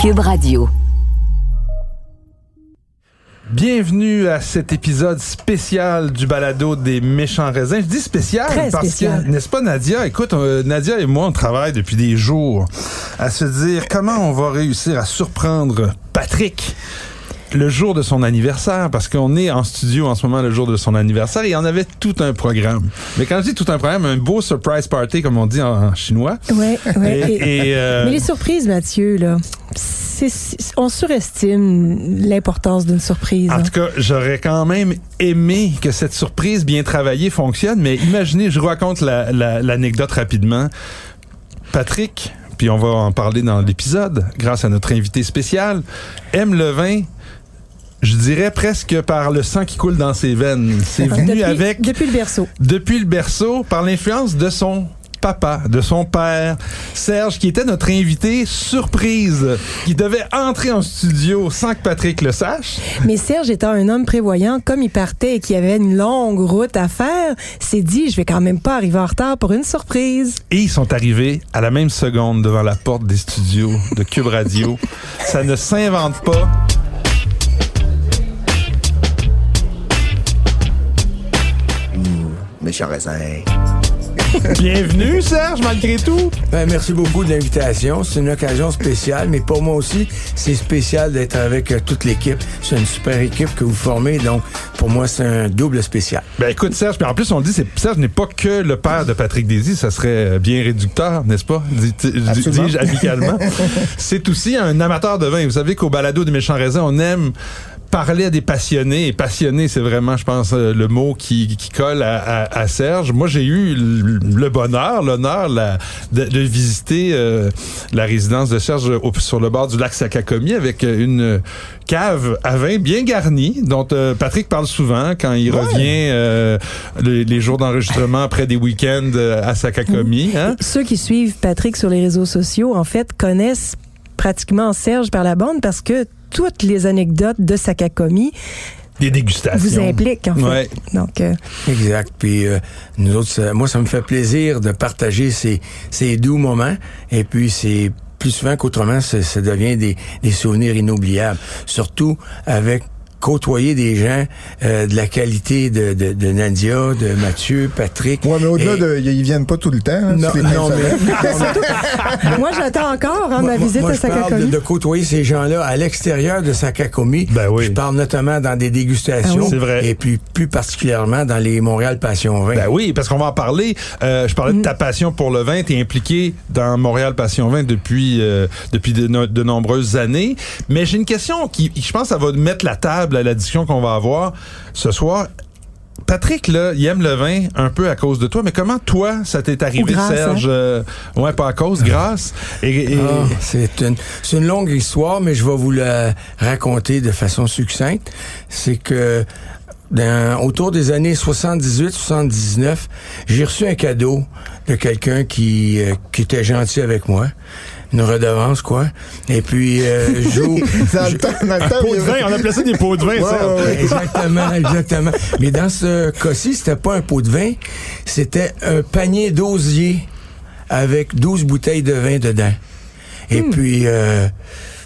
Cube Radio. Bienvenue à cet épisode spécial du balado des méchants raisins. Je dis spécial Très parce spécial. que, n'est-ce pas Nadia? Écoute, euh, Nadia et moi, on travaille depuis des jours à se dire comment on va réussir à surprendre Patrick le jour de son anniversaire, parce qu'on est en studio en ce moment le jour de son anniversaire et on avait tout un programme. Mais quand je dis tout un programme, un beau surprise party, comme on dit en, en chinois. Ouais, ouais. Et- Et- et, euh, Mais les surprises, Mathieu, là, on surestime l'importance d'une surprise. En hein. tout cas, j'aurais quand même aimé que cette surprise bien travaillée fonctionne, mais imaginez, je vous raconte la- la- l'anecdote rapidement. Patrick, puis on va en parler dans l'épisode, grâce à notre invité spécial, aime le vin. Je dirais presque par le sang qui coule dans ses veines. C'est venu depuis, avec depuis le berceau. depuis le berceau par l'influence de son papa, de son père, Serge, qui était notre invité surprise, qui devait entrer en studio sans que Patrick le sache. Mais Serge étant un homme prévoyant, comme il partait et qu'il avait une longue route à faire, s'est dit, je vais quand même pas arriver en retard pour une surprise. Et ils sont arrivés à la même seconde devant la porte des studios de Cube Radio. Ça ne s'invente pas. Méchant raisin. Bienvenue, Serge, malgré tout. Ben, merci beaucoup de l'invitation. C'est une occasion spéciale, mais pour moi aussi, c'est spécial d'être avec euh, toute l'équipe. C'est une super équipe que vous formez, donc pour moi, c'est un double spécial. Ben écoute, Serge, puis en plus, on le dit, c'est, Serge n'est pas que le père de Patrick Désy, ça serait euh, bien réducteur, n'est-ce pas? Dis-. Dis-je amicalement. c'est aussi un amateur de vin. Vous savez qu'au balado des méchants raisins, on aime parler à des passionnés. Et passionné, c'est vraiment, je pense, euh, le mot qui, qui colle à, à- à Serge. Moi, j'ai eu le bonheur, l'honneur de, de visiter euh, la résidence de Serge au- sur le bord du lac Sakakomi avec euh, une cave à vin bien garnie, dont euh, Patrick parle souvent quand il revient euh, les, les jours d'enregistrement après des week-ends euh, à Sakakomi. Hein? Ceux qui suivent Patrick sur les réseaux sociaux, en fait, connaissent pratiquement Serge par la bande parce que toutes les anecdotes de Sakakomi Des dégustations. vous impliquent, en fait. Ouais. Donc, euh, Exact. Puis euh, nous autres, ça- moi, ça me fait plaisir de partager ces, ces doux moments. Et puis, c'est plus souvent qu'autrement, ça, ça devient des, des souvenirs inoubliables. Surtout avec côtoyer des gens euh, de la qualité de, de, de Nadia, de Mathieu, Patrick. Ouais, mais au-delà Et- de. Ils viennent pas tout le temps. hein, Non, non, mais, moi, j'attends encore hein, Moi- ma visite moi, à je parle de, Sakakomi. de côtoyer ces gens-là à l'extérieur de Sakakomi. Ben oui. Je parle notamment dans des dégustations. Ah oui. C'est vrai. Et puis plus particulièrement dans les Montréal Passion 20. Ben oui, parce qu'on va en parler. Euh, je parlais de Mm. ta passion pour le vin. Tu es impliqué dans Montréal Passion Vin depuis, euh, depuis de, no- de nombreuses années. Mais j'ai une question qui, je pense, ça va mettre la table à la discussion qu'on va avoir ce soir. Patrick, là, il aime le vin un peu à cause de toi, mais comment toi, ça t'est arrivé, grâce, Serge? Euh, ouais, pas à cause, grâce. Et, et- Ah, c'est une, longue histoire, mais je vais vous la raconter de façon succincte. C'est que dans, autour des années 78-79, j'ai reçu un cadeau de quelqu'un qui, euh, qui était gentil avec moi. Une redevance, quoi. Et puis, euh, joue... Dans le temps, dans le temps, Pots il y de vin, avait- on appelait ça des pots de vin, Ouais, Serge. ouais, ouais. Exactement, exactement. Mais dans ce cas-ci, c'était pas un pot de vin, c'était un panier d'osier avec 12 bouteilles de vin dedans. Et puis... Euh,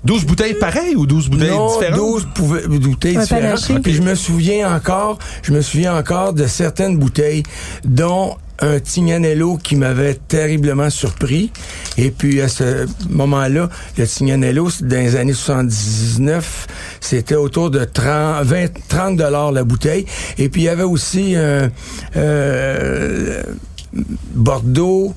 12 bouteilles pareilles ou 12 bouteilles non, différentes? 12 pouve- bouteilles différentes. Puis je me souviens encore, je me souviens encore de certaines bouteilles, dont un Tignanello qui m'avait terriblement surpris. Et puis à ce moment-là, le Tignanello, dans les années 79, c'était autour de 30, 20, 30 dollars la bouteille. Et puis il y avait aussi un euh, Bordeaux,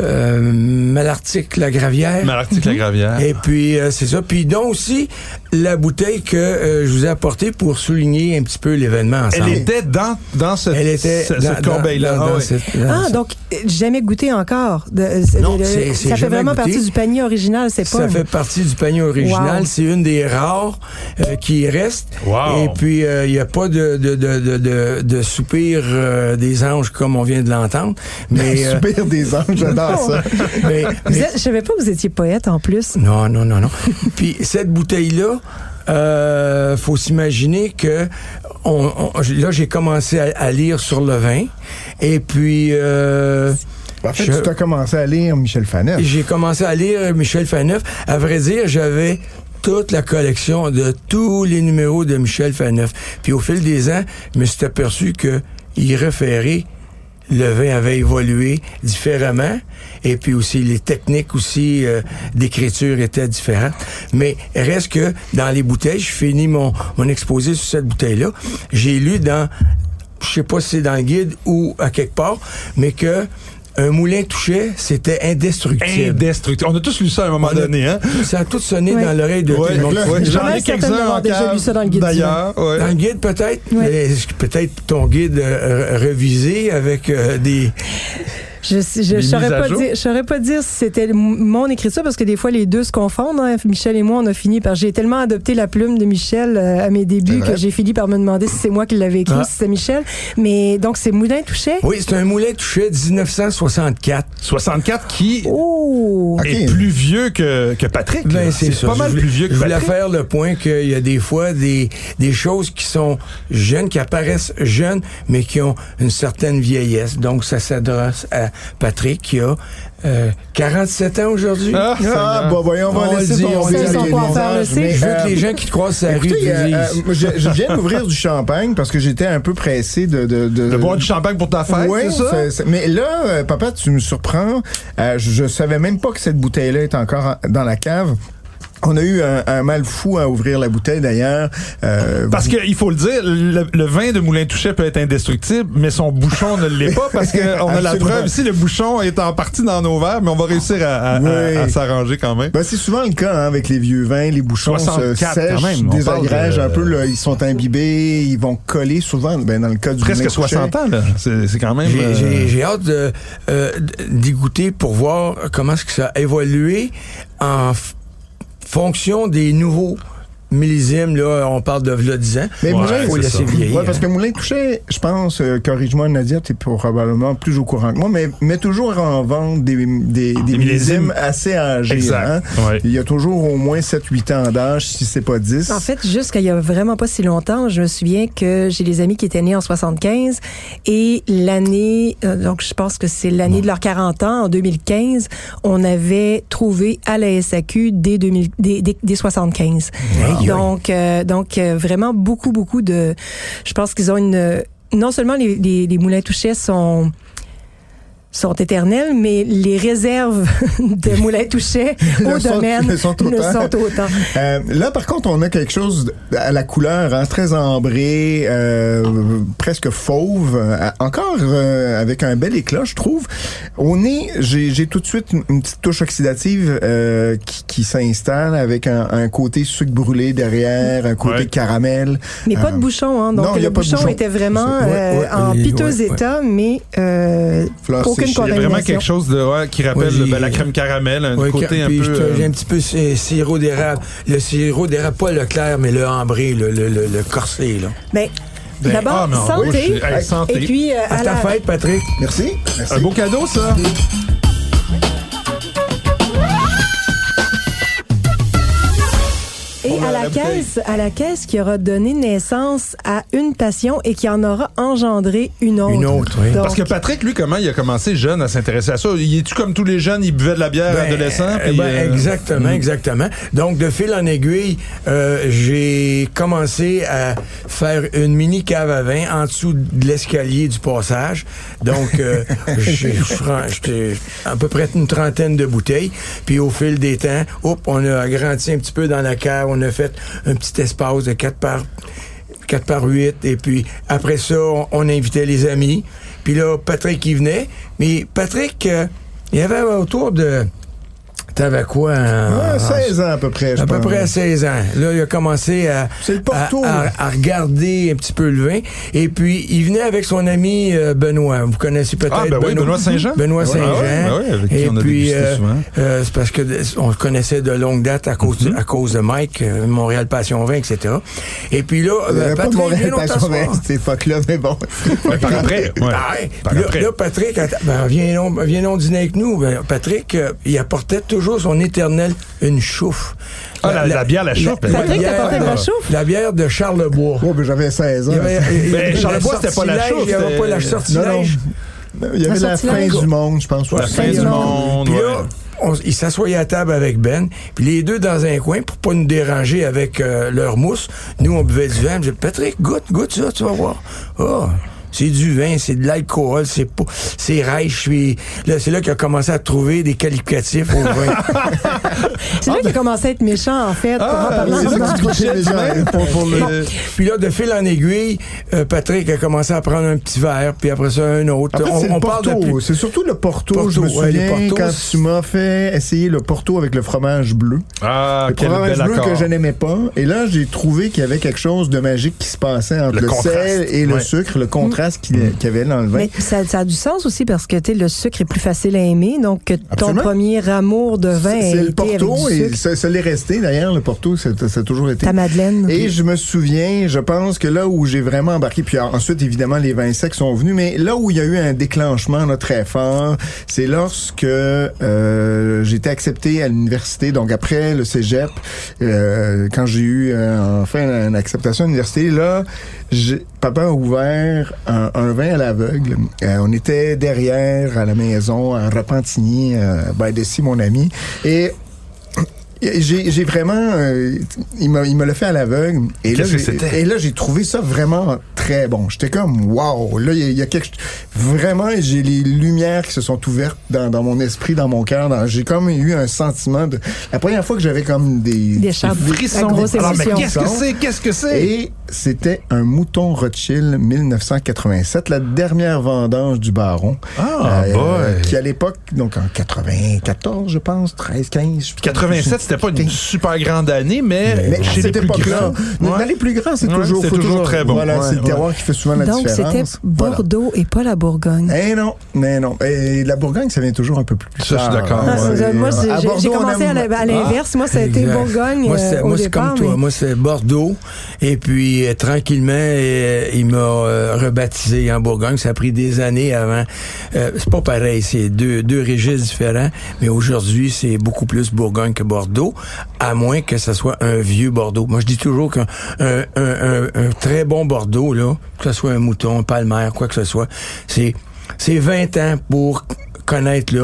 euh, Malartic, la Gravière. Malartic la Gravière. Et puis, euh, c'est ça. Puis, donc aussi, la bouteille que euh, je vous ai apportée pour souligner un petit peu l'événement ensemble. Elle était dans, dans cette, Elle était ce- dans- cette corbeille-là. dans- Ah dans ouais. cette- dans Ah, donc, jamais goûté encore. De, Non, de- c'est- c'est ça fait vraiment goûté. partie du panier original, c'est pas. Ça une- fait partie du panier original. Wow. C'est une des rares euh, qui reste. Wow. Et puis, euh, il n'y a pas de, de, de, de, de, de soupir euh, des anges comme on vient de l'entendre. Mais, euh, Soupir des anges, j'adore ça. mais, Vous mais- êtes- je savais pas que vous étiez poète en plus. Non, non, non, non. Puis cette bouteille-là, euh, faut s'imaginer que on, on- là j'ai commencé à, à lire sur le vin et puis euh, En fait, Je- tu as commencé à lire Michel Faneuf. J'ai commencé à lire Michel Faneuf. À vrai dire, j'avais toute la collection de tous les numéros de Michel Faneuf. Puis au fil des ans, je me suis aperçu que y référer, le vin avait évolué différemment. Et puis aussi, les techniques aussi euh, d'écriture étaient différentes. Mais reste que dans les bouteilles, je finis mon, mon exposé sur cette bouteille-là. J'ai lu dans je sais pas si c'est dans le guide ou à quelque part, mais que un moulin touché, c'était indestructible. Indestructible. On a tous lu ça à un moment On donné, hein? Ça a tout sonné Ouais. dans l'oreille de tout Ouais, le monde. ouais. J'en ai quelques-uns déjà lu ça dans le guide D'ailleurs, ouais. Dans le guide, peut-être, peut-être ton guide euh, révisé avec euh, des... Je je, je Les saurais pas dire je saurais pas dire si c'était mon écriture parce que des fois les deux se confondent. hein. Michel et moi on a fini par j'ai tellement adopté la plume de Michel euh, à mes débuts C'est que j'ai fini par me demander si c'est moi qui l'avais écrit Ah. si c'était Michel. Mais donc c'est Moulin Touchet? Oui, c'est un moulin touché 1964. 64 qui Oh. Est plus vieux que, que Patrick. Ben, c'est ça. pas mal voulais- plus vieux que Je voulais Patrick. faire le point qu'il y a des fois des, des choses qui sont jeunes, qui apparaissent jeunes, mais qui ont une certaine vieillesse. Donc, ça s'adresse à Patrick qui a euh, 47 ans aujourd'hui. Ah, Ah, bah voyons, on va On laisser dit, on dit. le mais, Je veux euh, que les gens qui te croisent sur la rue euh, disent. euh, je, je viens d'ouvrir du champagne parce que j'étais un peu pressé de... De, de, De boire du champagne pour ta fête, Oui, c'est ça? c'est- c'est- mais là, euh, papa, tu me surprends. Euh, je, je savais même pas que cette bouteille-là est encore en- dans la cave. On a eu un, un mal fou à ouvrir la bouteille d'ailleurs. Euh, Parce qu'il faut le dire, le, le vin de Moulin Touchet peut être indestructible, mais son bouchon ne l'est pas parce qu'on a la preuve ici, le bouchon est en partie dans nos verres, mais on va réussir à, à- à- Oui. à s'arranger quand même. Ben, c'est souvent le cas hein, avec les vieux vins, les bouchons se 64 sèchent, quand même, on désagrègent de- un peu, là, ils sont imbibés, ils vont coller souvent, ben, dans le cas du Presque Moulin Touchet. 60 ans, là. C'est c'est quand même... J'ai- euh, J'ai j'ai hâte de, euh, d'y goûter pour voir comment est-ce que ça a évolué en fonction des nouveaux millésimes. Là, on parle de v'là 10 ans. Mais Ouais, Moulin, faut c'est laisser vieillir. Ouais, parce que Moulin Touchet, je pense, euh, corrige-moi Nadia, t'es probablement plus au courant que moi, mais met toujours en vente des, des, des millésimes. millésimes assez âgés. Exact. hein. Ouais. Il y a toujours au moins 7-8 ans d'âge, si c'est pas 10. En fait, jusqu'à il y a vraiment pas si longtemps, je me souviens que j'ai des amis qui étaient nés en 75 et l'année, euh, donc je pense que c'est l'année de leurs 40 ans, en 2015, on avait trouvé à la SAQ des, 2000, des, des, des 75. Donc, euh, donc euh, vraiment beaucoup, beaucoup de... Je pense qu'ils ont une... Non seulement les, les, les moulins touchets sont sont éternels, mais les réserves de Moulin Touchet au sont- domaine sont autant. le sont autant. Euh, là, par contre, on a quelque chose à la couleur hein, très ambrée, euh, presque fauve, euh, encore euh, avec un bel éclat, je trouve. Au nez, j'ai tout de suite une, une petite touche oxydative euh, qui, qui s'installe avec un, un côté sucre brûlé derrière, un côté Ouais. caramel. Mais pas de bouchon, hein. Donc non, le bouchon, bouchon. était vraiment C'est- ouais, euh, ouais, en piteux ouais, ouais. état, mais euh, aucune. Il y a vraiment quelque chose de, ouais, qui rappelle ben, la crème caramel, un côté un puis peu... euh, J'ai un petit peu si- sirop d'érable. Le sirop d'érable, pas le clair, mais le ambré, le, le, le, le corsé. Là. Ben, ben, d'abord, ah, santé. bouche, hey, santé. Et puis, euh, À à ta la, fête, Patrick. Merci. Merci. Un beau cadeau, ça. À la- caisse, à la caisse qui aura donné naissance à une passion et qui en aura engendré une autre. Une autre, oui. Donc, Parce que Patrick, lui, comment il a commencé jeune à s'intéresser à ça? Il est-tu comme tous les jeunes, il buvait de la bière Ben, adolescent? euh, ben, euh, Exactement, exactement. Donc, de fil en aiguille, euh, j'ai commencé à faire une mini cave à vin en dessous de l'escalier du passage. Donc, euh, j'étais à peu près une trentaine de bouteilles. Puis, au fil des temps, hop, on a agrandi un petit peu dans la cave. On a fait un petit espace de 4 par 4 par 8 et puis après ça on, invitait les amis. Puis là Patrick il venait mais Patrick euh, il y avait autour de t'avais quoi en- Ouais, 16 ans à peu près, je à peu près à 16 ans. Là, il a commencé à, C'est le Porto. à, à- à regarder un petit peu le vin. Et puis, il venait avec son ami euh, Benoît. Vous connaissez peut-être Ah, ben oui, Benoît Saint-Jean. Benoît Ouais, Saint-Jean. ah ouais, ben ouais, avec qui Et on a puis, euh, euh, c'est parce que on le connaissait de longue date à cause, Mhm. à cause de Mike, euh, Montréal Passion Vin, etc. Et puis là, ben, avait pas de Patrick, Montréal viens Passion. Vin cette époque-là, mais bon. Ouais, par après. Ouais. Ah ouais. Par Puis là, après. là, Patrick, attends, ben, viens, donc, viens donc dîner avec nous. Ben, Patrick, euh, il apportait toujours son éternel une chouffe. Ah, la- la bière, la chouffe, ben Patrick bière, t'apportait de la euh, chouffe? La bière de Charlebois. Oh, ben, j'avais 16 ans. Il y avait- il y avait Charlebois, la c'était pas la chouffe, Il n'y avait pas la c'était- sortilège. Il y avait la fin du monde, je pense. La fin du monde. Puis ouais. là, on- ils s'assoyaient à table avec Ben, puis les deux dans un coin pour pas nous déranger avec euh, leur mousse. Nous, on buvait du vin. Je disais, Patrick, goûte, goûte ça, tu vas voir. Ah, c'est du vin, c'est de l'alcool, c'est pas, c'est riche. Puis là, c'est là qu'il a commencé à trouver des qualificatifs au vin. C'est là qu'il a commencé à être méchant, en fait. Ah, c'est ça que tu couchais déjà pour, pour le... puis là, de fil en aiguille, euh, Patrick a commencé à prendre un petit verre, puis après ça, un autre. En fait, on c'est on le parle de C'est surtout le Porto. Porto, je me souviens Portos, quand tu m'as fait essayer le Porto avec le fromage bleu. Ah, le quel fromage bel bleu accord. que je n'aimais pas. Et là, j'ai trouvé qu'il y avait quelque chose de magique qui se passait entre Le sel et le ouais. sucre, le contraste qu'il qu'il y avait dans le vin. Mais ça, ça a du sens aussi parce que tu sais, le sucre est plus facile à aimer. Donc, ton Absolument. premier amour de vin C'est le Porto et ça, ça l'est resté d'ailleurs, le Porto, ça, ça a toujours été. Ta Madeleine. Et je me souviens, je pense que là où j'ai vraiment embarqué, puis ensuite évidemment les vins secs sont venus, mais là où il y a eu un déclenchement là, très fort, c'est lorsque euh, j'ai été accepté à l'université, donc après le cégep, euh, quand j'ai eu euh, enfin une acceptation à l'université, là, j'ai- papa a ouvert un, un vin à l'aveugle. Euh, on était derrière à la maison, à Repentigny, euh, by mon ami, et j'ai j'ai vraiment euh, il m'a il me l'a fait à l'aveugle et et là j'ai trouvé ça vraiment très bon j'étais comme wow là il y, a- il y a quelque vraiment j'ai les lumières qui se sont ouvertes dans, dans mon esprit dans mon cœur dans- j'ai comme eu un sentiment de la première fois que j'avais comme des Des. Frissons. Alors, mais émotion. qu'est-ce que c'est? Qu'est-ce que c'est? et c'était un mouton Rothschild 1987, la dernière vendange du baron. Ah, boy. Qui à l'époque, donc en 94, je pense, 13, 15. 87, c'était pas une super grande année, mais, Mais chez les cette plus époque-là, grands. dans Ouais. les plus grands, c'est Ouais, toujours, toujours très bon. Voilà, Ouais, c'est le terroir qui fait souvent la Donc, c'était différence. Voilà. Bordeaux et pas la Bourgogne. Eh non, mais non. Et la Bourgogne, ça vient toujours un peu plus Ça, je suis d'accord, Ah, moi, j'ai- commencé à l'inverse. Moi, ça a été. Bourgogne Moi, euh, c'est, comme toi. Moi, c'est Bordeaux. Et puis, euh, tranquillement, euh, il m'a rebaptisé en Bourgogne. Ça a pris des années avant. C'est pas pareil. C'est deux, deux registres différents. Mais aujourd'hui, c'est beaucoup plus Bourgogne que Bordeaux, à moins que ce soit un vieux Bordeaux. Moi, je dis toujours qu'un un, très bon Bordeaux, là, que ce soit un mouton, un palmaire, quoi que ce soit, c'est, c'est 20 ans pour connaître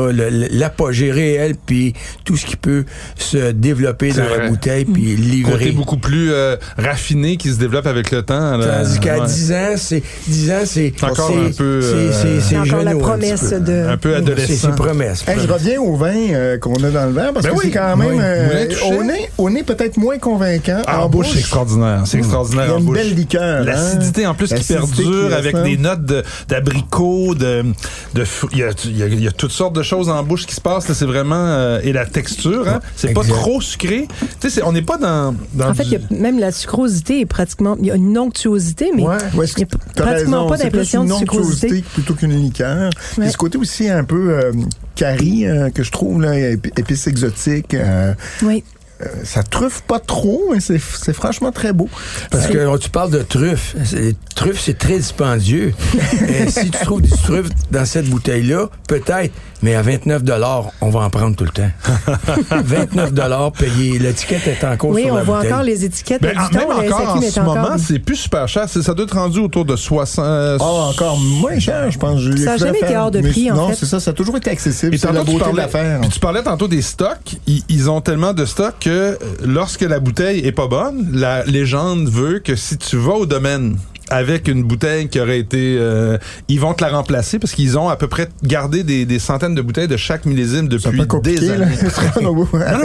l'apogée réel puis tout ce qui peut se développer dans vrai. la bouteille puis Côté livrer. beaucoup plus euh, raffiné qui se développe avec le temps. là. Tandis qu'à Ouais. 10 ans, c'est 10 ans, c'est Encore un peu, c'est- euh, encore la promesse un de. Un peu adolescent. c'est promesse. Hey, je reviens au vin euh, qu'on a dans le verre parce Ben que oui. c'est quand même Oui. euh, au nez, au nez peut-être moins convaincant. Ah, en bouche, c'est extraordinaire. C'est il y extraordinaire a en une bouche. belle liqueur. hein. L'acidité en plus qui perdure qui avec reste, des hein. notes de- d'abricots, de, de, il y a, a- y toutes sortes de choses en bouche qui se passent. là. C'est vraiment euh, et la texture, hein, c'est pas trop sucré. Tu sais, c'est- on n'est pas dans. dans En fait, du- il y a même la sucrosité est pratiquement. Il y a une onctuosité, mais Ouais, ouais, il n'y a pratiquement raison, pas d'impression de sucrosité. onctuosité plutôt qu'une liqueur. Ouais. ce côté aussi un peu euh, curry euh, que je trouve là, épi- épices exotiques. euh, Oui. Ça truffe pas trop, mais c'est c'est franchement très beau. Parce que oh, tu parles de truffes. Les truffes, c'est très dispendieux. Et si tu trouves des truffes dans cette bouteille-là, peut-être, mais à 29 on va en prendre tout le temps. 29 payé. L'étiquette est encore Oui, sur on la voit encore les étiquettes. Ben, du en- temps, même encore, en ce encore- moment, c'est plus super cher. C'est- Ça doit être rendu autour de 60. euh, Ah, encore moins cher, je pense. Ça a cru jamais été hors de mais prix, en Non, fait. c'est ça, ça a toujours été accessible. Et C'est tantôt, la tu beauté de parlais- l'affaire. Puis tu parlais tantôt des stocks. Ils, ils ont tellement de stocks que lorsque la bouteille est pas bonne, la légende veut que si tu vas au domaine avec une bouteille qui aurait été... euh, ils vont te la remplacer parce qu'ils ont à peu près gardé des, des centaines de bouteilles de chaque millésime depuis des années. non,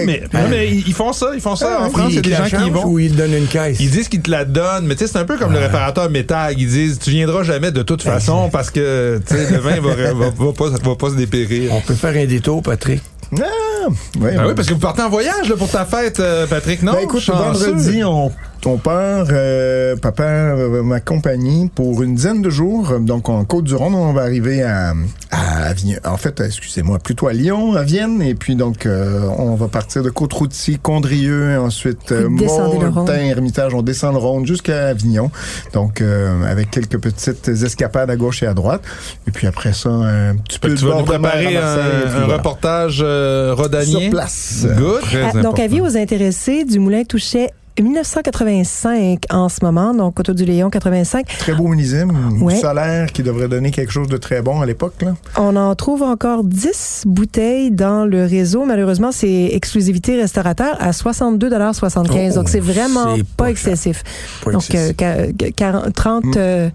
mais, non, mais ils font ça, ils font ça. En France, il y a des gens qui y vont. Ou ils te donnent une caisse. Ils disent qu'ils te la donnent, mais tu sais, c'est un peu comme le réparateur métal. Ils disent, tu viendras jamais de toute façon parce que, le vin va, va, va pas, va pas se dépérir. On peut faire un détour, Patrick. Ah, ouais, Ben oui, parce que vous partez en voyage là, pour ta fête, euh, Patrick, non? Ben, écoute, vendredi, on, on part, euh, papa euh, ma compagnie pour une dizaine de jours. Donc, en Côte-du-Rhône, on va arriver à, à Avignon. En fait, excusez-moi, plutôt à Lyon, à Vienne. Et puis, donc, euh, on va partir de Côte-Routy, Condrieu, ensuite euh. Mortain, Hermitage. On descend le Rhône jusqu'à Avignon. Donc, euh, avec quelques petites escapades à gauche et à droite. Et puis après ça, un petit peu de tu vas nous de à préparer un, un voilà. reportage euh, rhodanien. Sur place. Good. Très Ah, donc, avis aux intéressés du Moulin Touchet 1985 en ce moment, donc Coteau du Léon 85. Très beau millésime, Ouais. solaire qui devrait donner quelque chose de très bon à l'époque. là. On en trouve encore 10 bouteilles dans le réseau. Malheureusement, c'est exclusivité restaurateur à 62,75 Oh, Donc, c'est vraiment pas, pas excessif. Pas donc, excessif. euh, qua- 40, 30, Mm. euh,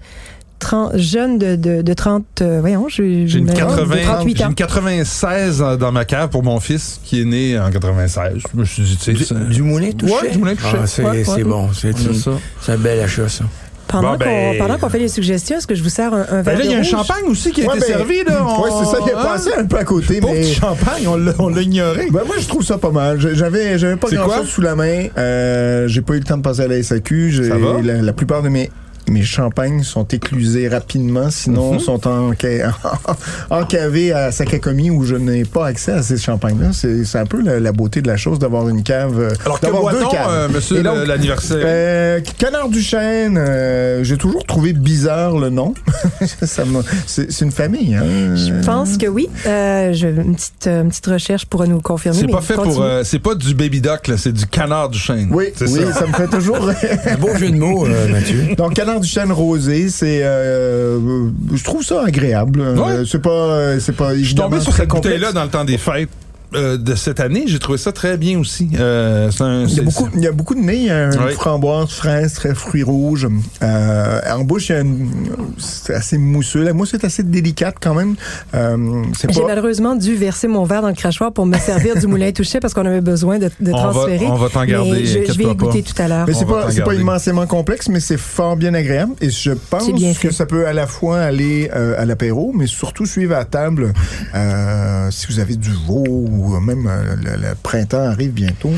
30 jeunes de, de, de 30, euh, voyons, j'ai une, de 80, 38 j'ai ans. une 96 dans- dans ma cave pour mon fils qui est né en 96. Je me suis dit, tu sais, Du, c'est- du moulin touché? Ouais, du moulin touché. Ah, c'est Ouais, ouais. bon. C'est un bel achat, ça. Pendant Bon, ben- qu'on pendant qu'on fait les suggestions, est-ce que je vous sers un, un verre Ben là, il y a un champagne aussi qui a Ouais, été ben, servi. Là. Ouais, c'est ça, il est Hein? passé un peu à côté, Pauvre mais... petit champagne, on l'a ignoré. Ben moi je trouve ça pas mal. J'avais j'avais pas C'est grand quoi? chose sous la main. Euh, j'ai pas eu le temps de passer à la SAQ. Ça va? La, la plupart de mes mes champagnes sont éclusés rapidement, sinon Mhm. sont en, encavés à Sakakomi où je n'ai pas accès à ces champagnes-là. C'est un peu la, la beauté de la chose d'avoir une cave. euh, Alors que d'avoir deux caves. euh, monsieur l'anniversaire? Euh, Canard du Chêne, euh, j'ai toujours trouvé bizarre le nom. C'est une famille. Hein? Je pense que oui. Euh, je, une, petite, une petite recherche pourra nous confirmer. C'est pas fait continue. pour. euh, c'est pas du baby duck, là, c'est du canard du chêne. Oui, c'est oui, ça. ça. me fait toujours. Un beau jeu de mots, euh, Mathieu. Donc, canard du chêne rosé, c'est, euh, je trouve ça agréable. Euh, Ouais. C'est pas, euh, c'est pas. Je suis tombé sur cette bouteille-là dans le temps des fêtes euh, de cette année. J'ai trouvé ça très bien aussi. Euh, un- Il y, a beaucoup, il y a beaucoup de nez, il y a une Ouais. framboise, fraise, très fruits rouges. Euh, en bouche, il y a une, c'est assez mousseux. La mousse est assez délicate quand même. Euh, J'ai pas, malheureusement dû verser mon verre dans le crachoir pour me servir du moulin touché parce qu'on avait besoin de, de On va- transférer. on va t'en garder, Mais je, je vais y goûter pas. tout à l'heure. mais c'est pas, immensément complexe, mais c'est fort bien agréable. Et je pense que ça peut à la fois aller euh, à l'apéro, mais surtout suivre à table. Euh, si vous avez du veau ou même euh, le, le printemps arrive bientôt,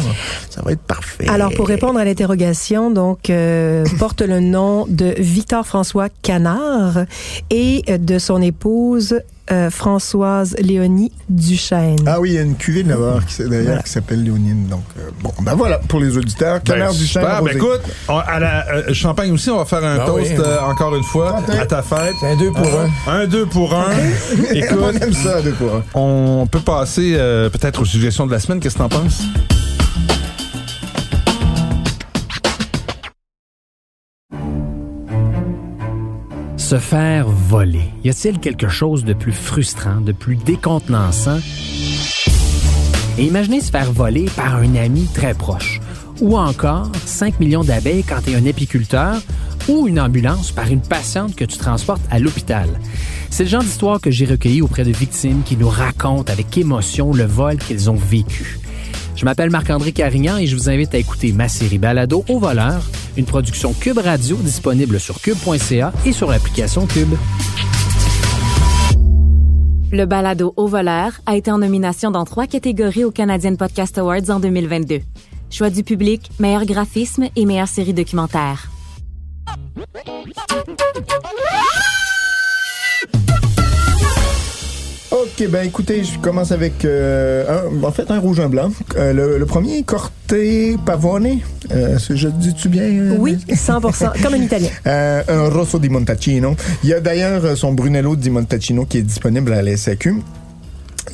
ça va être parfait. Alors, pour répondre à l'interrogation, donc, euh, porte le nom de Victor-François Canard et euh, de son épouse euh, Françoise Léonie Duchesne. Ah oui, il y a une cuvée de là-bas qui, d'ailleurs Voilà. qui s'appelle Léonine. Donc, euh, bon, ben voilà pour les auditeurs. Ben, Canard du super. chêne Ben, écoute, on- à la euh, Champagne aussi, on va faire un Ah toast oui. euh, encore une fois à ta fête. C'est un deux pour un. Un, deux pour un. on Écoute, aime ça, on peut passer euh, peut-être aux suggestions de la semaine. Qu'est-ce que t'en penses? Se faire voler. Y a-t-il quelque chose de plus frustrant, de plus décontenançant? Imaginez se faire voler par un ami très proche. Ou encore 5 millions d'abeilles quand tu es un apiculteur ou une ambulance par une patiente que tu transportes à l'hôpital. C'est le genre d'histoire que j'ai recueilli auprès de victimes qui nous racontent avec émotion le vol qu'ils ont vécu. Je m'appelle Marc-André Carignan et je vous invite à écouter ma série Balado au voleur, une production Cube Radio disponible sur cube.ca et sur l'application Cube. Le balado Au voleur a été en nomination dans trois catégories aux Canadian Podcast Awards en 2022. Choix du public, meilleur graphisme et meilleure série documentaire. OK, ben écoutez, je commence avec euh, un, en fait un rouge un blanc. Euh, le, le premier, Corte Pavone. Euh, je dis-tu bien? Oui, 100% comme un Italien. Un Rosso di Montacino. Il y a d'ailleurs son Brunello di Montacino qui est disponible à la SAQ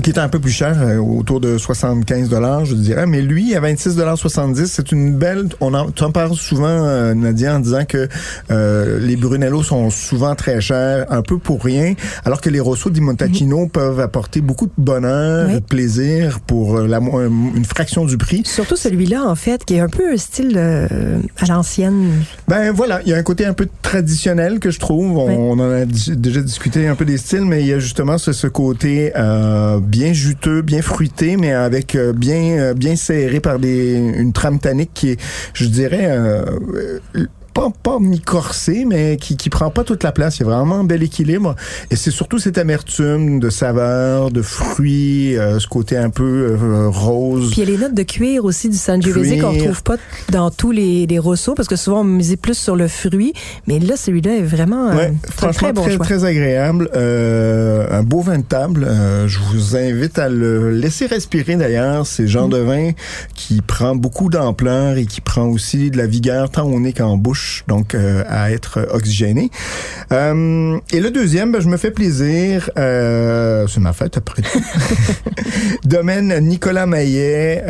qui est un peu plus cher, euh, autour de 75 dollars, je dirais, mais lui à 26 dollars 70, c'est une belle. On en, tu en parles souvent, euh, Nadia, en disant que euh, les Brunello sont souvent très chers, un peu pour rien, alors que les Rosso di Montacino peuvent apporter beaucoup de bonheur, Oui. et de plaisir pour euh, la, une fraction du prix. Surtout celui-là, en fait, qui est un peu un style euh, à l'ancienne. Ben voilà, il y a un côté un peu traditionnel que je trouve. On, Oui. on en a déjà discuté un peu des styles, mais il y a justement ce, ce côté euh, bien juteux, bien fruité, mais avec euh, bien euh, bien serré par des une trame tannique qui est, je dirais. Pas, pas mi-corsé, mais qui, qui prend pas toute la place. Il y a vraiment un bel équilibre. Et c'est surtout cette amertume de saveur, de fruits, euh, ce côté un peu euh, rose. Puis il y a les notes de cuir aussi du Sangiovese qu'on retrouve pas dans tous les, les Rosso, parce que souvent on misait plus sur le fruit. Mais là, celui-là est vraiment euh, Ouais, franchement très bon très, choix. très agréable. Euh, un beau vin de table. Je vous invite à le laisser respirer d'ailleurs. C'est genre Mm. de vin qui prend beaucoup d'ampleur et qui prend aussi de la vigueur tant au nez qu'en bouche. Donc euh, à être oxygéné. Euh, et le deuxième, ben, je me fais plaisir. Euh, c'est ma fête après. Domaine Nicolas Maillet,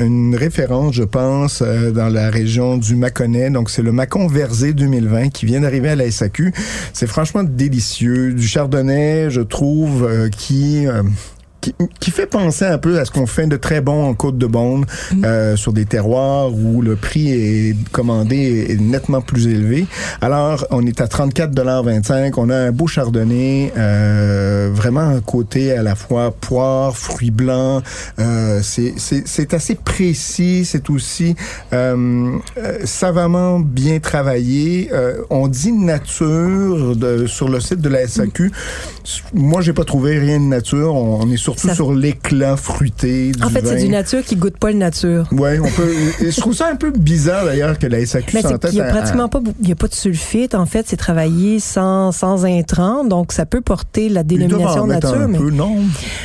une référence, je pense, dans la région du Mâconnais. Donc c'est le Macon Versé 2020 qui vient d'arriver à la SAQ. C'est franchement délicieux, du chardonnay, je trouve, qui qui, qui fait penser un peu à ce qu'on fait de très bon en Côte de Beaune euh, sur des terroirs où le prix est commandé est nettement plus élevé. Alors, on est à 34,25 On a un beau chardonnay, euh, vraiment un côté à la fois poire, fruits blancs. Euh, c'est- assez précis. C'est aussi euh, euh, savamment bien travaillé. Euh, on dit nature de, sur le site de la SAQ. Moi, j'ai pas trouvé rien de nature. On, on est surtout Ça- sur l'éclat fruité du En fait, c'est du nature qui goûte pas le nature. Ouais, on peut. je trouve ça un peu bizarre d'ailleurs que la SAQ s'entête qu'il y a à- pratiquement pas, il y a pas de sulfite. En fait, c'est travaillé sans, sans intrants. Donc, ça peut porter la dénomination nature, un mais peu, non?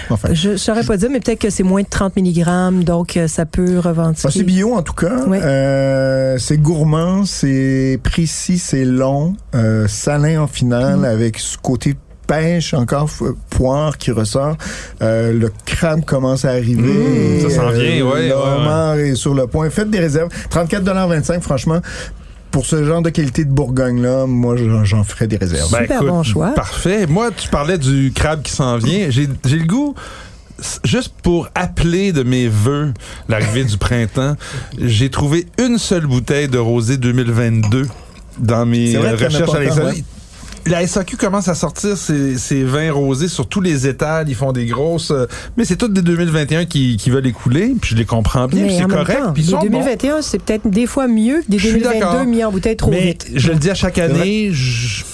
Enfin. je, je saurais pas dire, mais peut-être que c'est moins de 30 mg, donc euh, ça peut Ah, c'est revendiquer. bio en tout cas. Ouais. Euh, c'est gourmand, c'est précis, c'est long, euh, salin en finale avec ce côté pêche encore poire qui ressort. Euh, le crabe commence à arriver. Mmh, ça s'en Euh, vient, ouais, Le ouais, homard est sur le point. Faites des réserves. 34,25 franchement. Pour ce genre de qualité de Bourgogne-là, moi, j'en- ferais des réserves. Ben, Super bon choix. Parfait. Moi, tu parlais du crabe qui s'en vient. J'ai j'ai le goût, juste pour appeler de mes voeux l'arrivée du printemps, j'ai trouvé une seule bouteille de rosé 2022 dans mes euh, recherches à tant, La SAQ commence à sortir ses, ses vins rosés sur tous les étals. Ils font des grosses... euh, mais c'est toutes des 2021 qui, qui veulent écouler. Puis je les comprends bien. C'est correct. temps, Puis ils les sont bons. 2021, c'est peut-être des fois mieux que des Je suis 2022 d'accord. mis en bouteille trop Mais vite. je le dis à chaque année,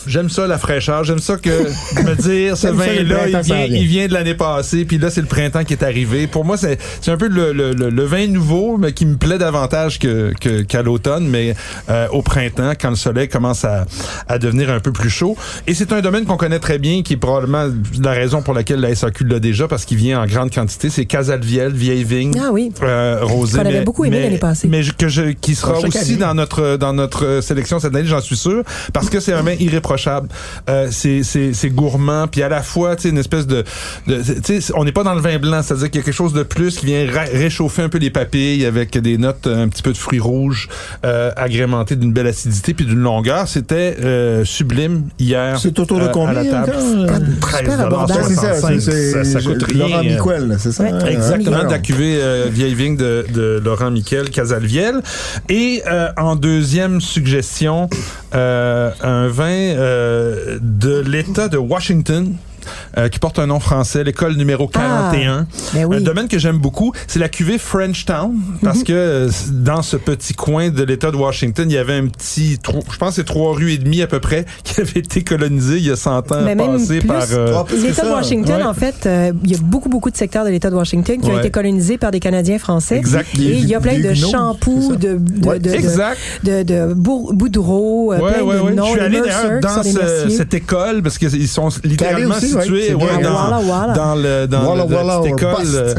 j'aime ça la fraîcheur, j'aime ça que me dire ce vin-là, il vient, vient. il vient de l'année passée, puis là c'est le printemps qui est arrivé. Pour moi, c'est c'est un peu le, le, le, le vin nouveau, mais qui me plaît davantage que que- qu'à l'automne, mais euh, au printemps quand le soleil commence à, à devenir un peu plus chaud. Et c'est un domaine qu'on connaît très bien, qui est probablement la raison pour laquelle la SAQ l'a déjà, parce qu'il vient en grande quantité. C'est Casalviel, vieille vigne. Ah oui. Euh, rosé, Qu'on avait beaucoup aimé l'année passée. Mais que je, qui sera aussi dans notre dans notre sélection cette année, j'en suis sûr, parce que c'est un vin irréprochable. Euh, c'est c'est c'est gourmand, puis à la fois, tu sais, une espèce de, de tu sais, on n'est pas dans le vin blanc, c'est-à-dire qu'il y a quelque chose de plus qui vient réchauffer un peu les papilles avec des notes un petit peu de fruits rouges, euh, agrémentées d'une belle acidité puis d'une longueur. C'était euh, sublime hier. C'est autour de euh, combien, à la table? encore? 13 super abordable. c'est ça, coûte rien. Laurent Miquel, c'est ça? Ouais, hein? Exactement, de la cuvée euh, vieille vigne de, de Laurent Miquel Casalviel. Et euh, en deuxième suggestion, euh, un vin euh, de l'État de Washington. Euh, qui porte un nom français, l'école numéro 41. Ben oui. Un domaine que j'aime beaucoup, c'est la cuvée Frenchtown, parce que euh, dans ce petit coin de l'État de Washington, il y avait un petit, je pense que c'est trois rues et demie à peu près, qui avait été colonisé il y a 100 ans, Mais même passé plus, par... euh, Ah, L'État de. Washington, Ouais. en fait, euh, il y a beaucoup, beaucoup de secteurs de l'État de Washington qui ont Ouais. été colonisés par des Canadiens français. Exact. Et il y a plein de shampoos, de, de, Ouais. de, de, Exact. de, de Boudreau, Ouais, plein ouais, de ouais. noms, Je suis allé d'ailleurs dans ce- cette école parce qu'ils sont littéralement aussi, ouais. bien. dans, dans le dans le- la petite école. euh,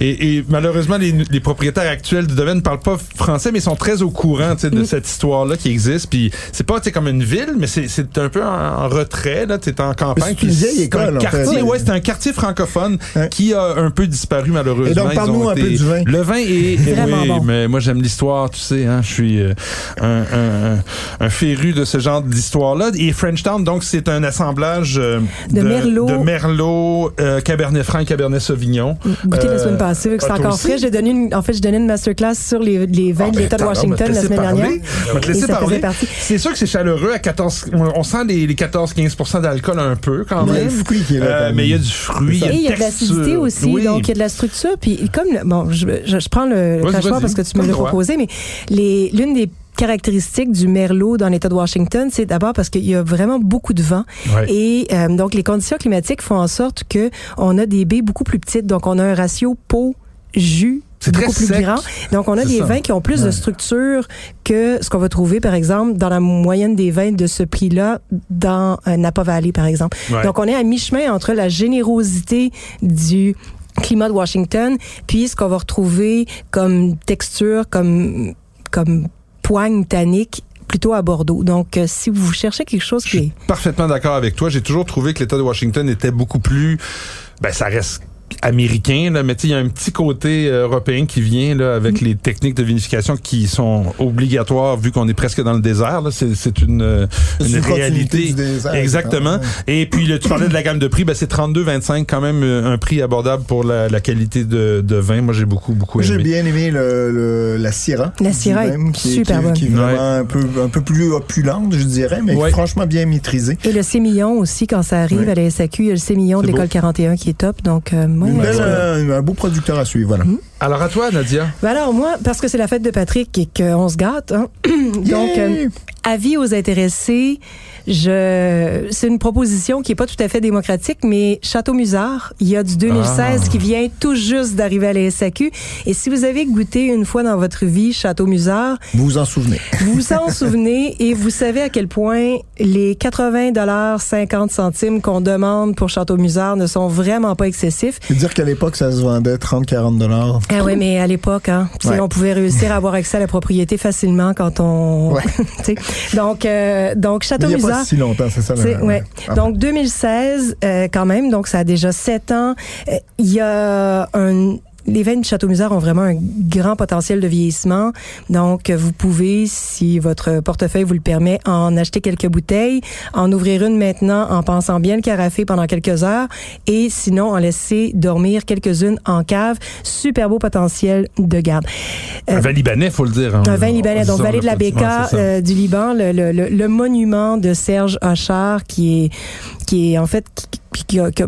Et, et malheureusement, les, les propriétaires actuels du domaine ne parlent pas français, mais ils sont très au courant tu sais, Mm. de cette histoire-là qui existe. Puis c'est pas tu sais, comme une ville, mais c'est c'est un peu en, en retrait. Là, t'es en campagne. c'est une puis vieille c'est école, un en fait. quartier. Ouais. C'est un quartier francophone qui a un peu disparu malheureusement. Et donc, Ils parle-nous ont un peu du vin. Le vin est oui, bon. mais moi j'aime l'histoire, tu sais. Hein, je suis euh, un, un, un féru de ce genre d'histoire-là. Et Frenchtown, donc c'est un assemblage euh, De Merlot. De Merlot, euh, Cabernet Franc, et Cabernet Sauvignon. Goûté la Euh, semaine passée, vu que c'est ah, encore frais. J'ai donné une, en fait, j'ai donné une masterclass sur les, les vins Ah, de ben, l'État de Washington la semaine parler. dernière. On va te Et laisser ça parler. faisait partie. C'est sûr que c'est chaleureux à 14. On, sent les, les 14-15% d'alcool un peu quand Il y a même. le fruit qui est là, Euh, quand même. mais il y a du fruit. Et il y a de l'acidité aussi, Oui. donc il y a de la structure. Puis comme, bon, je, je, je prends le, le crachoir parce que tu me l'as proposé, mais l'une des caractéristiques du merlot dans l'État de Washington, c'est d'abord parce qu'il y a vraiment beaucoup de vent. Ouais. Et euh, donc, les conditions climatiques font en sorte que on a des baies beaucoup plus petites. Donc, on a un ratio peau-jus C'est très beaucoup plus sec. grand. Donc, on a des ça. vins qui ont plus de structure que ce qu'on va trouver, par exemple, dans la moyenne des vins de ce prix-là dans euh, Napa Valley, par exemple. Ouais. Donc, on est à mi-chemin entre la générosité du climat de Washington, puis ce qu'on va retrouver comme texture, comme, comme poigne tannique plutôt à Bordeaux. Donc, euh, si vous cherchez quelque chose Je qui suis est... parfaitement d'accord avec toi. J'ai toujours trouvé que l'État de Washington était beaucoup plus... Ben, ça reste américain, là, mais tu sais, il y a un petit côté euh, européen qui vient là, avec Mm. les techniques de vinification qui sont obligatoires vu qu'on est presque dans le désert. là. C'est, c'est une, C'est une réalité. du désert, Exactement. ouais. Et puis, là, tu parlais de la gamme de prix, ben, c'est 32,25 quand même euh, un prix abordable pour la, la qualité de, de vin. Moi, j'ai beaucoup, beaucoup J'ai aimé. bien aimé le, le- la Syrah. La Syrah est même, qui, super qui- bonne. Qui est vraiment un, peu, un peu plus opulente, je dirais, mais Ouais. franchement bien maîtrisée. Et le sémillon aussi, quand ça arrive à la SAQ, il y a le sémillon de l'école beau. 41 qui est top. Donc, euh, Une belle, euh, un beau producteur à suivre, voilà. Alors, à toi, Nadia. Ben alors moi, parce que c'est la fête de Patrick et qu'on se gâte, hein? donc Yeah! euh, avis aux intéressés, je c'est une proposition qui est pas tout à fait démocratique, mais Château Musard, il y a du 2016 qui vient tout juste d'arriver à la SAQ. Et si vous avez goûté une fois dans votre vie Château Musard, Vous vous en souvenez. vous vous en souvenez et vous savez à quel point les 80 dollars 50 centimes qu'on demande pour Château Musard ne sont vraiment pas excessifs. Dire qu'à l'époque, ça se vendait 30-40 dollars. Ah ouais, mais à l'époque, hein, Ouais. on pouvait réussir à avoir accès à la propriété facilement quand on. Ouais. donc, euh, donc Château Il n'y a pas si longtemps, c'est ça. Le- ouais. Ah. Donc 2016, euh, quand même, donc ça a déjà sept ans. Euh, Il y a un les vins du Château Musard ont vraiment un grand potentiel de vieillissement. Donc, vous pouvez, si votre portefeuille vous le permet, en acheter quelques bouteilles, en ouvrir une maintenant en pensant bien le carafer pendant quelques heures et sinon en laisser dormir quelques-unes en cave. Super beau potentiel de garde. Euh, Un vin libanais, faut le dire. hein. un vin libanais, donc vallée de la Béca ouais, euh, du Liban, le, le, le, le monument de Serge Achard qui est qui est en fait qui, qui a, qui a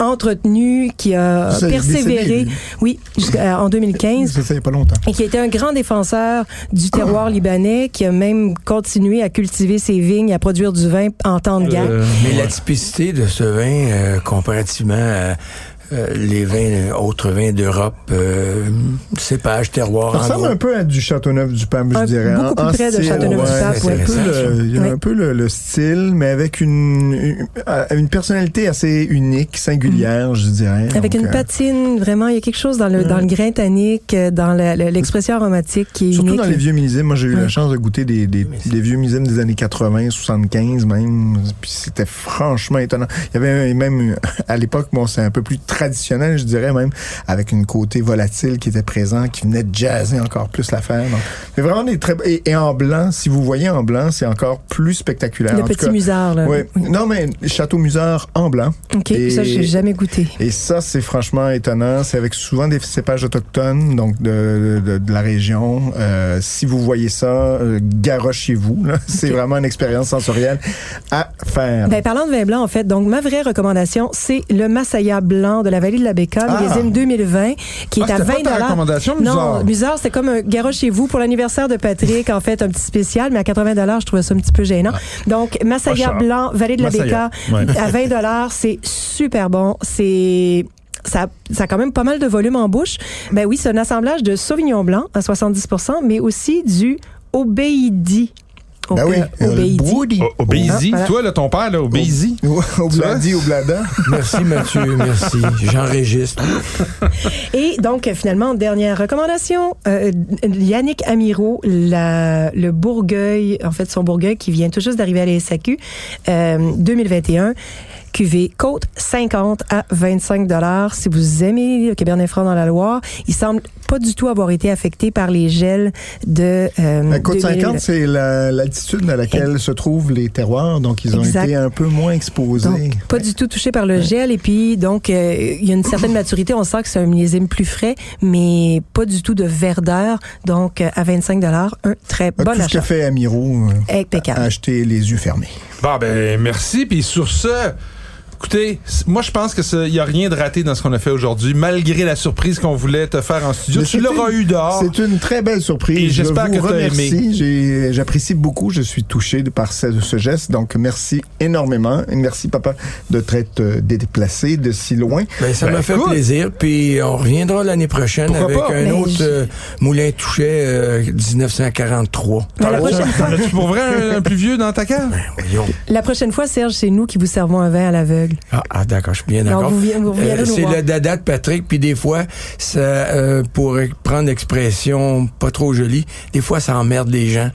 entretenu, qui a Ça, persévéré, décédé, oui, jusqu'à- en 2015 C'est ça, il n'y a pas longtemps. et qui a été un grand défenseur du terroir libanais, qui a même continué à cultiver ses vignes, à produire du vin en temps de guerre. Euh, Mais ouais. la typicité de ce vin, euh, comparativement à euh, les vins, euh, autres vins d'Europe, euh, cépage, terroir, Ça ressemble un peu à du Châteauneuf-du-Pape, je dirais. beaucoup En- plus en près de style, Châteauneuf-du-Pape, c'est ouais. un peu le- Il y a Ouais. un peu le, le style, mais avec une, une, une personnalité assez unique, singulière, je dirais. Avec Donc, une euh, patine, vraiment, il y a quelque chose dans le, dans le grain tannique, dans l'expression aromatique qui est Surtout unique. dans les vieux millésimes. Moi, j'ai eu la chance de goûter des, des, des vieux millésimes des années 80, 75 même. Puis c'était franchement étonnant. Il y avait même, à l'époque, bon, c'est un peu plus traditionnel, je dirais même, avec une côté volatile qui était présent, qui venait de jazzer encore plus l'affaire. Mais vraiment des très... Et, et en blanc, si vous voyez en blanc, c'est encore plus spectaculaire. Le En petit musard, là. Ouais. Non, mais Château Musard en blanc. OK, Et- ça, j'ai jamais goûté. Et ça, c'est franchement étonnant. C'est avec souvent des cépages autochtones, donc de, de, de la région. Euh, si vous voyez ça, euh, garochez-vous. C'est vraiment une expérience sensorielle à faire. Ben, parlant de vin blanc, en fait, donc ma vraie recommandation, c'est le Masaya blanc de la vallée de la Béca, Ah. millésime 2020, qui est Ah, à c'était 20 pas ta recommandation? Non, Musard, c'est comme un garage chez vous pour l'anniversaire de Patrick, en fait, un petit spécial, mais à 80 je trouvais ça un petit peu gênant. Donc, cher. blanc, vallée de la Masaya, Béca, ouais. à 20 c'est super bon. C'est ça, ça a quand même pas mal de volume en bouche. Ben oui, c'est un assemblage de Sauvignon blanc à 70% mais aussi du Obeidi. Ben oui, euh, toi, là, ton père, là, Obéisi. Au, au Tu vois? bladi, au blada. Merci Mathieu, merci. J'enregistre. Et donc, euh, finalement, dernière recommandation, euh, Yannick Amiro, la, le Bourgueil, en fait, son Bourgueil qui vient tout juste d'arriver à la SAQ, euh, 2021. cuvée Côte 50 à 25 dollars. Si vous aimez le Cabernet Franc dans la Loire, il semble pas du tout avoir été affecté par les gels de euh, La côte 2000. 50, c'est la- l'altitude à laquelle se trouvent les terroirs, donc ils ont Exact. été un peu moins exposés. Donc, pas du tout touché par le gel. Et puis, donc, euh, il y a une certaine maturité. On sent que c'est un millésime plus frais, mais pas du tout de verdeur. Donc, euh, à 25 un très Ah, bon Tout ce achat. qu'a fait Amiro, euh, Impeccable. acheter les yeux fermés. Bon, ben, merci. Puis sur ce, écoutez, moi, je pense qu'il n'y a rien de raté dans ce qu'on a fait aujourd'hui, malgré la surprise qu'on voulait te faire en studio. Mais Tu l'auras eu dehors. C'est une très belle surprise. Et Je j'espère vous que remercie. aimé. J'apprécie beaucoup. Je suis touché par ce, ce geste. Donc, merci énormément. Et merci, papa, de t'être euh, déplacé de si loin. Ben, ça Ben, m'a fait écoute. plaisir. Puis on reviendra l'année prochaine Pourquoi avec pas? un Ben, autre je- euh, moulin touché euh, 1943. Mais la, T'en prochaine fois, as-tu pour vrai un, un plus vieux dans ta cave? Voyons. la prochaine fois, Serge, c'est nous qui vous servons un vin à l'aveugle. Ah, ah, d'accord, je suis bien d'accord. nous c'est le dada de Patrick, puis des fois, ça, euh, pour prendre l'expression pas trop jolie, des fois, ça emmerde les gens.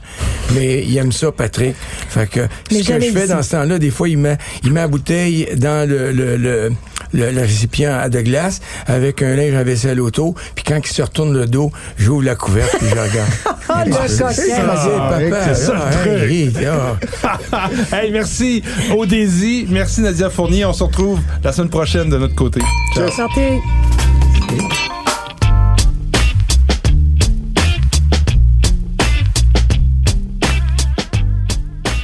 Mais il aime ça, Patrick. Fait que Mais ce que je fais dans ce temps-là, des fois, il met, il met la bouteille dans le, le, le, le- le récipient à de glace avec un linge à vaisselle auto. Puis quand il se retourne le dos, j'ouvre la couverte puis je regarde. Ah, le C'est ça, papa. c'est ça le Ah, truc. hey, ah. hey, merci au Daisy. Merci Nadia Fournier. On se retrouve la semaine prochaine de notre côté. Ciao. Santé.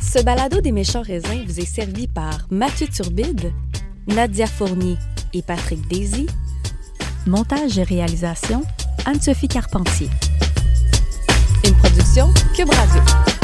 Ce balado des méchants raisins vous est servi par Mathieu Turbide, Nadia Fournier et Patrick Daisy. Montage et réalisation, Anne-Sophie Carpentier. Une production Cube Radio.